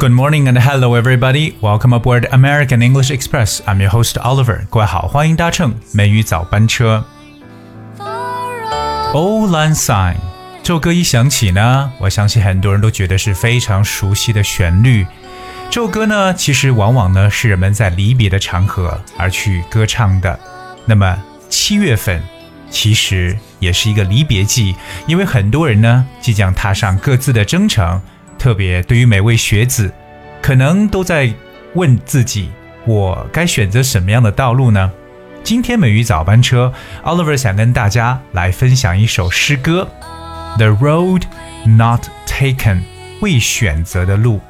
Good morning and hello everybody. Welcome aboard American English Express. I'm your host Oliver. 各位好，欢迎搭乘美语早班车。Old Lang Syne 这首歌一响起呢，我相信很多人都觉得是非常熟悉的旋律。这首歌呢，其实往往呢是人们在离别的场合而去歌唱的。那么七月份其实也是一个离别季，因为很多人呢即将踏上各自的征程。特别对于每位学子，可能都在问自己：我该选择什么样的道路呢？今天美语早班车，Oliver 想跟大家来分享一首诗歌，《The Road Not Taken》未选择的路。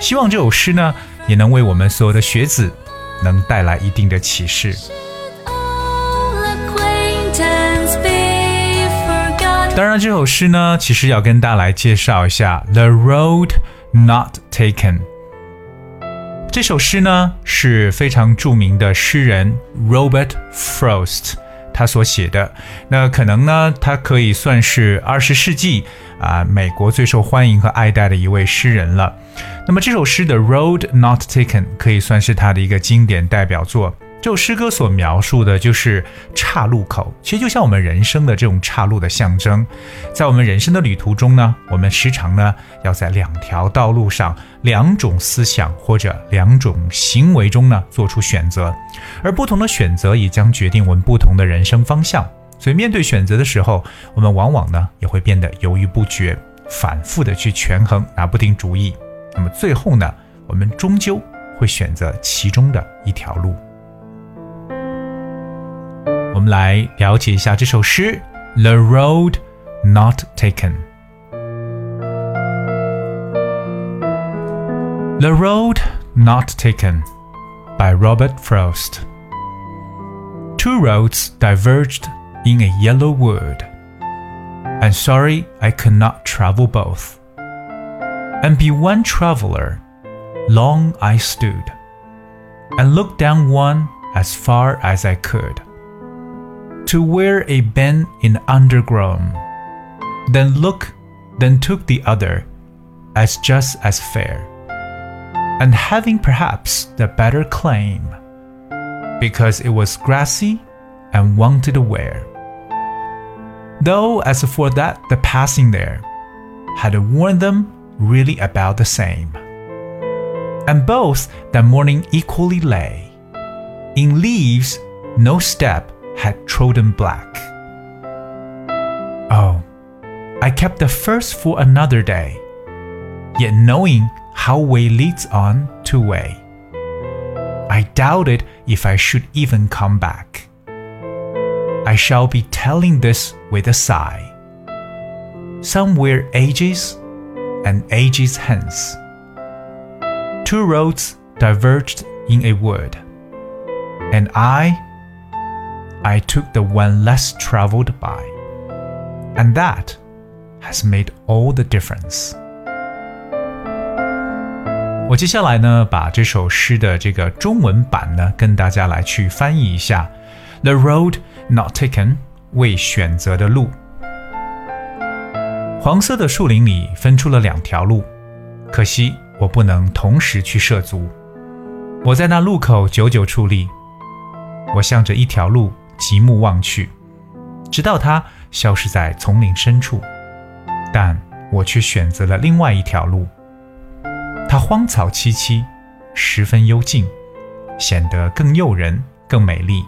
希望这首诗呢，也能为我们所有的学子能带来一定的启示。当然，这首诗呢，其实要跟大家来介绍一下《The Road Not Taken》。这首诗呢是非常著名的诗人 Robert Frost 他所写的。那可能呢，他可以算是二十世纪啊美国最受欢迎和爱戴的一位诗人了。那么这首诗的《Road Not Taken》可以算是他的一个经典代表作。这首诗歌所描述的就是岔路口，其实就像我们人生的这种岔路的象征。在我们人生的旅途中呢，我们时常呢要在两条道路上、两种思想或者两种行为中呢做出选择，而不同的选择也将决定我们不同的人生方向。所以面对选择的时候，我们往往呢也会变得犹豫不决，反复的去权衡，拿不定主意。那么最后呢，我们终究会选择其中的一条路。我们来了解一下这首诗《The Road Not Taken》。The Road Not Taken by Robert Frost. Two roads diverged in a yellow wood. I'm sorry I could not travel both. And be one traveler, long I stood, and looked down one as far as I could to where a bend in underground, then look, then took the other, as just as fair, and having perhaps the better claim, because it was grassy and wanted wear. Though as for that the passing there had warned them really about the same. And both that morning equally lay, in leaves no step had trodden black. Oh, I kept the first for another day, yet knowing how way leads on to way, I doubted if I should even come back. I shall be telling this with a sigh. Somewhere ages and ages hence, two roads diverged in a wood, and I I took the one less traveled by, and that has made all the difference. 我接下来呢，把这首诗的这个中文版呢，跟大家来去翻译一下。The road not taken，未选择的路。黄色的树林里分出了两条路，可惜我不能同时去涉足。我在那路口久久矗立，我向着一条路。极目望去，直到它消失在丛林深处，但我却选择了另外一条路。它荒草萋萋，十分幽静，显得更诱人、更美丽。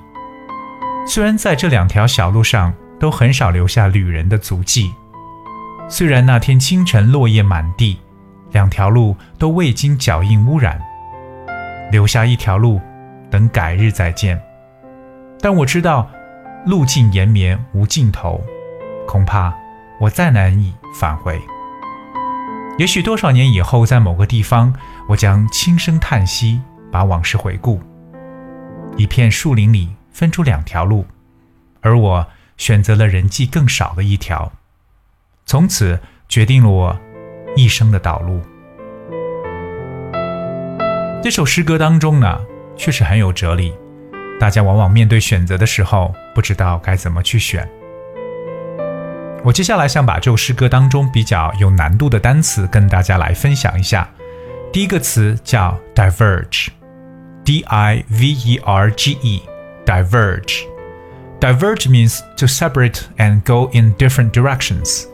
虽然在这两条小路上都很少留下旅人的足迹，虽然那天清晨落叶满地，两条路都未经脚印污染，留下一条路，等改日再见。但我知道，路径延绵无尽头，恐怕我再难以返回。也许多少年以后，在某个地方，我将轻声叹息，把往事回顾。一片树林里分出两条路，而我选择了人迹更少的一条，从此决定了我一生的道路。这首诗歌当中呢，确实很有哲理。大家往往面对选择的时候，不知道该怎么去选。我接下来想把这首诗歌当中比较有难度的单词跟大家来分享一下。第一个词叫 diverge，d i v e r g e，diverge。Diverge means to separate and go in different directions。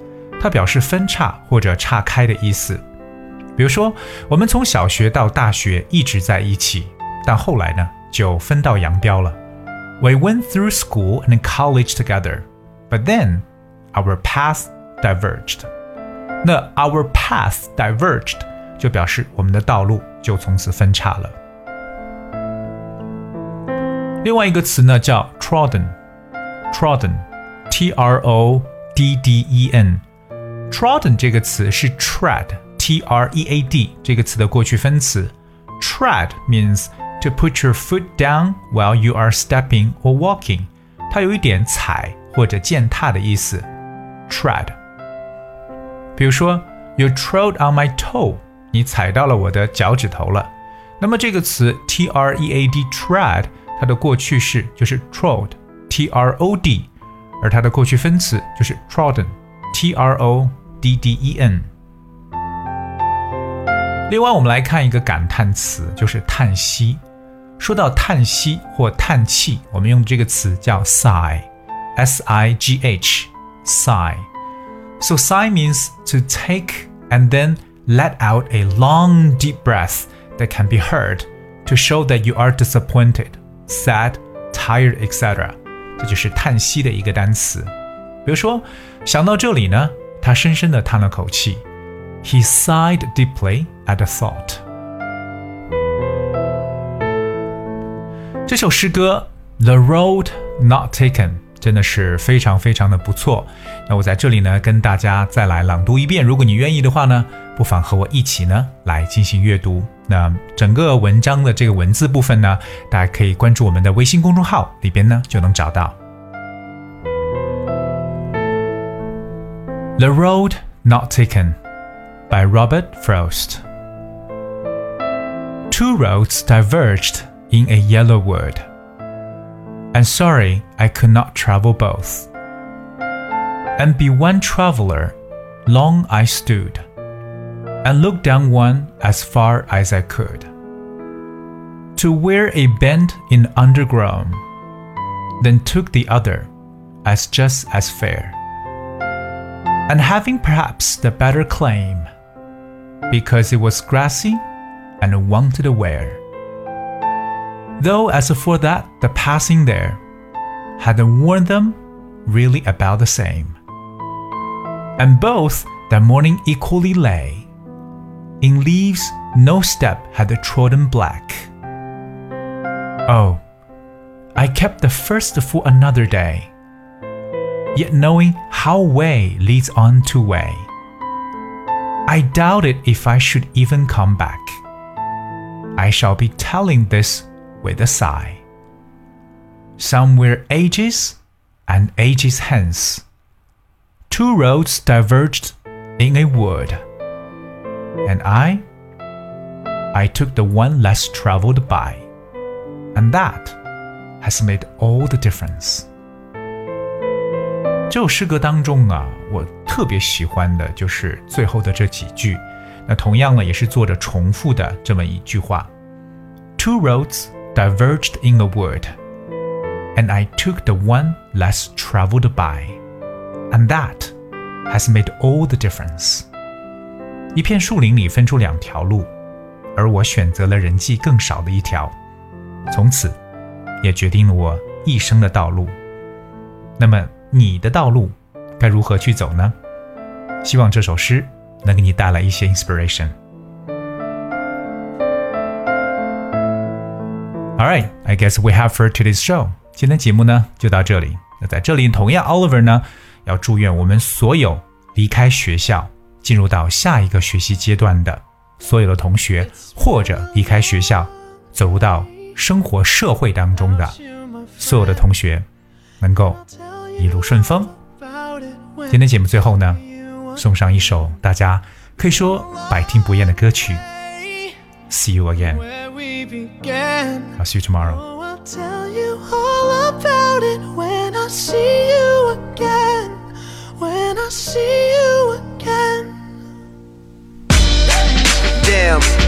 它表示分叉或者岔开的意思。比如说，我们从小学到大学一直在一起，但后来呢，就分道扬镳了。We went through school and college together, but then our paths diverged. 那 our paths diverged 就表示我们的道路就从此分叉了。另外一个词呢叫 trodden，trodden，t r o d d e n。trodden 这个词是 tread，t r e a d 这个词的过去分词。tread means to put your foot down while you are stepping or walking，它有一点踩或者践踏的意思。tread。比如说，You trod on my toe，你踩到了我的脚趾头了。那么这个词 t r e a d tread，它的过去式就是 trod，t r o d，而它的过去分词就是 trodden，t r o d d e n。另外，我们来看一个感叹词，就是叹息。 说到叹息或叹气，我们用这个词叫 sigh，s i g h，sigh。So sigh means to take and then let out a long deep breath that can be heard to show that you are disappointed, sad, tired, etc. 这就是叹息的一个单词。比如说，想到这里呢，他深深地叹了口气。He sighed deeply at the thought. 这首诗歌《The Road Not Taken》真的是非常非常的不错。那我在这里呢，跟大家再来朗读一遍。如果你愿意的话呢，不妨和我一起呢来进行阅读。那整个文章的这个文字部分呢，大家可以关注我们的微信公众号里边呢就能找到。The Road Not Taken by Robert Frost. Two roads diverged in a yellow wood. And sorry I could not travel both. And be one traveler, long I stood, and looked down one as far as I could. To where a bend in underground, then took the other as just as fair. And having perhaps the better claim, because it was grassy and wanted a wear though as for that the passing there hadn't warned them really about the same. And both that morning equally lay. In leaves no step had trodden black. Oh, I kept the first for another day, yet knowing how way leads on to way. I doubted if I should even come back. I shall be telling this with a sigh. Somewhere ages and ages hence, two roads diverged in a wood, and I, I took the one less traveled by, and that has made all the difference. 这首诗歌当中啊，我特别喜欢的就是最后的这几句。那同样呢，也是作者重复的这么一句话：Two roads diverged in a wood, and I took the one less traveled by, and that has made all the difference. 一片树林里分出两条路，而我选择了人迹更少的一条，从此也决定了我一生的道路。那么你的道路该如何去走呢？希望这首诗能给你带来一些 inspiration。All right, I guess we have for today's show. 今天节目呢就到这里。那在这里，同样 Oliver 呢要祝愿我们所有离开学校，进入到下一个学习阶段的所有的同学，或者离开学校，走入到生活社会当中的所有的同学，能够一路顺风。今天节目最后呢，送上一首大家可以说百听不厌的歌曲。See you again. Began. I'll see you tomorrow. Oh, I'll tell you all about it when I see you again. When I see you again. Damn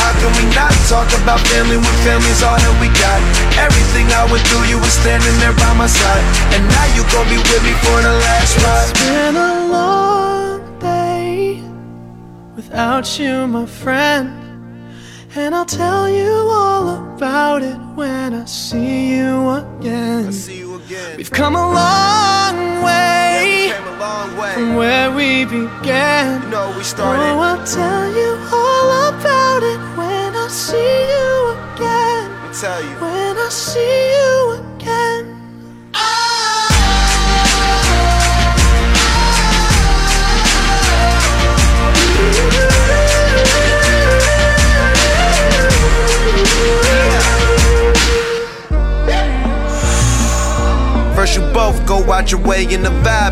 How can we not talk about family when family's all that we got? Everything I went through, you were standing there by my side. And now you gon' be with me for the last ride. It's been a long day without you, my friend. And I'll tell you all about it when I see you again. I see you again. We've come a long way we came a long way. from where we began. You know, we started. Oh, I'll tell you all about it when I see you again. Let me tell you. When I see you again. First you both go out your way in the vibe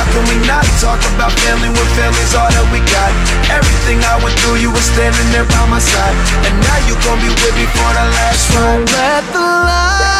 How can we not talk about family when family's all that we got? Everything I went through, you were standing there by my side, and now you gon' be with me for the last ride. Don't let the light